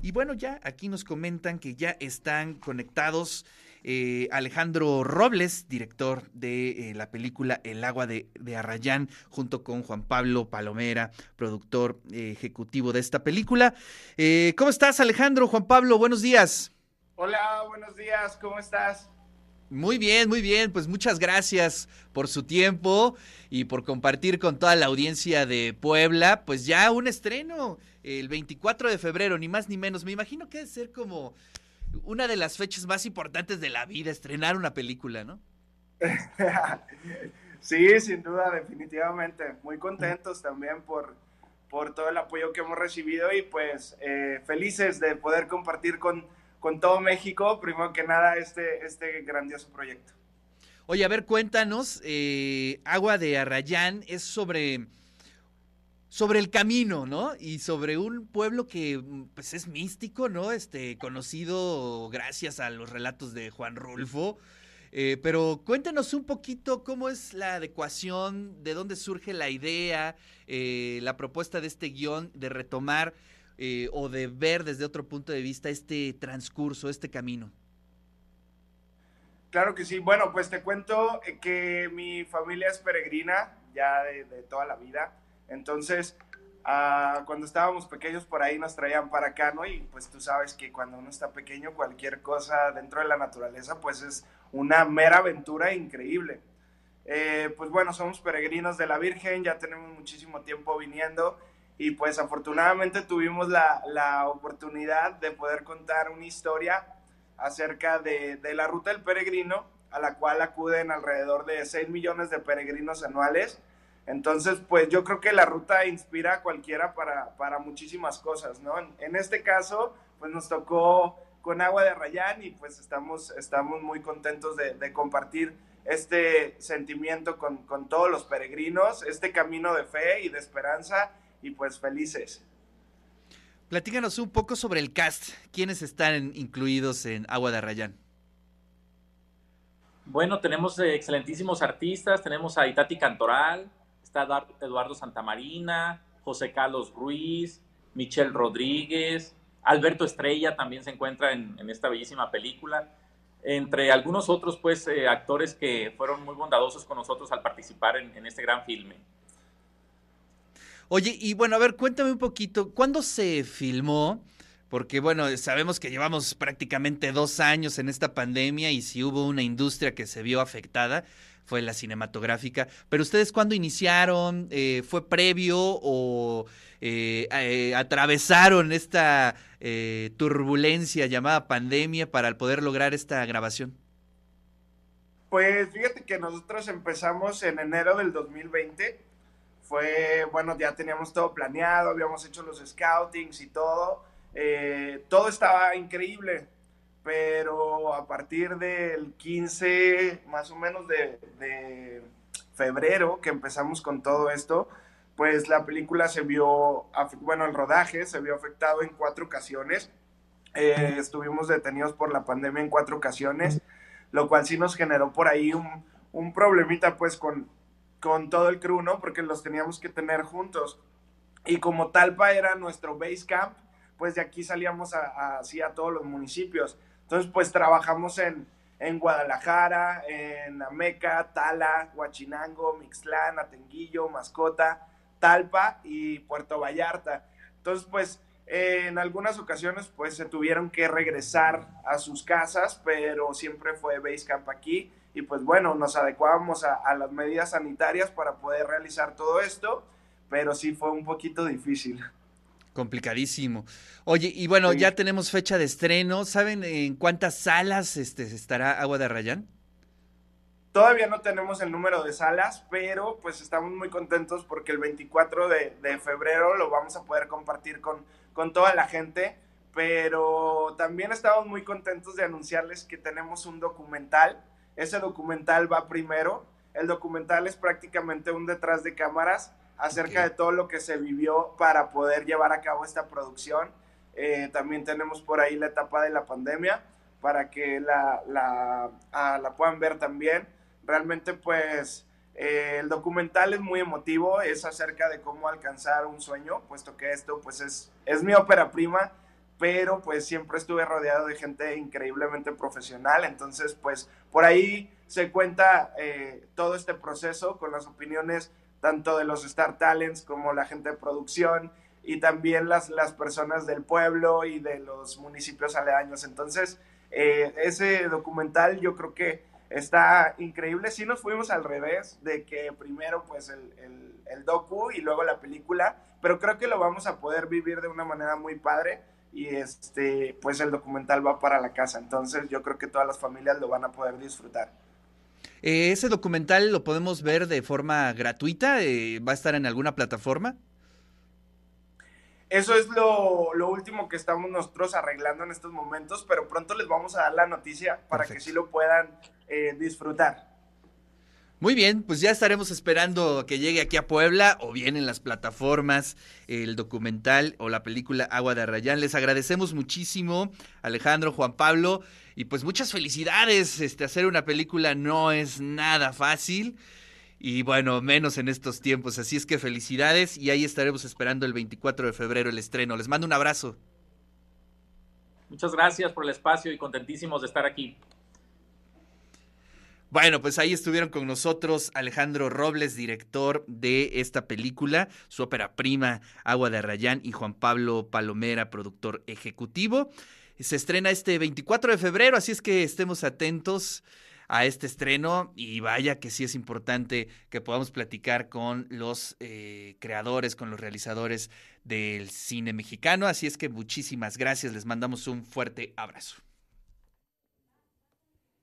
Y bueno, ya aquí nos comentan que ya están conectados eh, Alejandro Robles, director de eh, la película El agua de, Arrayán, junto con Juan Pablo Palomera, productor eh, ejecutivo de esta película. ¿Cómo estás, Alejandro? Juan Pablo, buenos días. Hola, buenos días, ¿cómo estás? Muy bien, muy bien. Pues muchas gracias por su tiempo y por compartir con toda la audiencia de Puebla. Pues ya un estreno el 24 de febrero, ni más ni menos. Me imagino que debe ser como una de las fechas más importantes de la vida, estrenar una película, ¿no? sí, sin duda, definitivamente. Muy contentos también por, por todo el apoyo que hemos recibido y pues eh, felices de poder compartir con con todo México, primero que nada, este, este grandioso proyecto. Oye, a ver, cuéntanos, eh, Agua de Arrayán es sobre, sobre el camino, ¿no? Y sobre un pueblo que pues es místico, ¿no? Este, conocido gracias a los relatos de Juan Rulfo. Eh, pero cuéntanos un poquito cómo es la adecuación, de dónde surge la idea, eh, la propuesta de este guion de retomar eh, o de ver desde otro punto de vista este transcurso, este camino? Claro que sí. Bueno, pues te cuento que mi familia es peregrina ya de, toda la vida. Entonces, ah, cuando estábamos pequeños por ahí nos traían para acá, ¿no? Y pues tú sabes que cuando uno está pequeño, cualquier cosa dentro de la naturaleza, pues es una mera aventura increíble. Eh, pues bueno, somos peregrinos de la Virgen, ya tenemos muchísimo tiempo viniendo y pues afortunadamente tuvimos la, la oportunidad de poder contar una historia acerca de, de, la ruta del peregrino, a la cual acuden alrededor de 6 millones de peregrinos anuales. Entonces, pues yo creo que la ruta inspira a cualquiera para, para muchísimas cosas, ¿no? En, en, este caso, pues nos tocó con agua de Rayán y pues estamos, estamos muy contentos de, de compartir este sentimiento con, con todos los peregrinos, este camino de fe y de esperanza y pues felices. Platícanos un poco sobre el cast. ¿Quiénes están incluidos en Agua de Arrayán? Bueno, tenemos eh, excelentísimos artistas. Tenemos a Itati Cantoral, está Eduardo Santamarina, José Carlos Ruiz, Michelle Rodríguez, Alberto Estrella también se encuentra en, esta bellísima película. Entre algunos otros, pues, eh, actores que fueron muy bondadosos con nosotros al participar en, en este gran filme. Oye, y bueno, a ver, cuéntame un poquito, ¿cuándo se filmó? Porque bueno, sabemos que llevamos prácticamente dos años en esta pandemia y si hubo una industria que se vio afectada fue la cinematográfica. Pero ustedes cuándo iniciaron? Eh, ¿Fue previo o eh, eh, atravesaron esta turbulencia llamada pandemia para poder lograr esta grabación? Pues fíjate que nosotros empezamos en enero del 2020 fue, bueno, ya teníamos todo planeado, habíamos hecho los scoutings y todo. Eh, todo estaba increíble, pero a partir del 15, más o menos de, febrero, que empezamos con todo esto, pues la película se vio, bueno, el rodaje se vio afectado en cuatro ocasiones. Eh, estuvimos detenidos por la pandemia en cuatro ocasiones, lo cual sí nos generó por ahí un, un problemita pues con, con todo el crew, ¿no? Porque los teníamos que tener juntos. Y como Talpa era nuestro base camp, pues de aquí salíamos así a, todos los municipios. Entonces, pues trabajamos en, en Guadalajara, en Ameca, Tala, Huachinango, Mixlán, Atenguillo, Mascota, Talpa y Puerto Vallarta. Entonces, pues en algunas ocasiones pues se tuvieron que regresar a sus casas, pero siempre fue base camp aquí y pues bueno, nos adecuábamos a, las medidas sanitarias para poder realizar todo esto, pero sí fue un poquito difícil. Complicadísimo. Oye, y bueno, ya tenemos fecha de estreno. ¿Saben en cuántas salas este, estará Agua de Arrayán? Todavía no tenemos el número de salas, pero pues estamos muy contentos porque el 24 de, de febrero lo vamos a poder compartir con, con toda la gente. Pero también estamos muy contentos de anunciarles que tenemos un documental ese documental va primero. El documental es prácticamente un detrás de cámaras acerca de todo lo que se vivió para poder llevar a cabo esta producción. Eh, también tenemos por ahí la etapa de la pandemia para que la, la, ah, la puedan ver también. Realmente pues eh, el documental es muy emotivo, es acerca de cómo alcanzar un sueño, puesto que esto pues es, es mi ópera prima pero pues siempre estuve rodeado de gente increíblemente profesional, entonces pues por ahí se cuenta eh, todo este proceso con las opiniones tanto de los Star Talents como la gente de producción y también las, las personas del pueblo y de los municipios aledaños. Entonces, eh, ese documental yo creo que está increíble. Sí nos fuimos al revés, de que primero pues el, el, el docu y luego la película, pero creo que lo vamos a poder vivir de una manera muy padre y este, pues el documental va para la casa. Entonces yo creo que todas las familias lo van a poder disfrutar. Eh, ¿Ese documental lo podemos ver de forma gratuita? Eh, ¿Va a estar en alguna plataforma? Eso es lo, lo, último que estamos nosotros arreglando en estos momentos, pero pronto les vamos a dar la noticia para Perfecto. que sí lo puedan eh, disfrutar. Muy bien, pues ya estaremos esperando que llegue aquí a Puebla o bien en las plataformas el documental o la película Agua de Arrayán. Les agradecemos muchísimo, Alejandro, Juan Pablo, y pues muchas felicidades. Este, hacer una película no es nada fácil y bueno, menos en estos tiempos. Así es que felicidades y ahí estaremos esperando el 24 de febrero el estreno. Les mando un abrazo. Muchas gracias por el espacio y contentísimos de estar aquí. Bueno, pues ahí estuvieron con nosotros Alejandro Robles, director de esta película, su ópera prima Agua de Arrayán, y Juan Pablo Palomera, productor ejecutivo. Se estrena este 24 de febrero, así es que estemos atentos a este estreno y vaya que sí es importante que podamos platicar con los eh, creadores, con los realizadores del cine mexicano. Así es que muchísimas gracias, les mandamos un fuerte abrazo.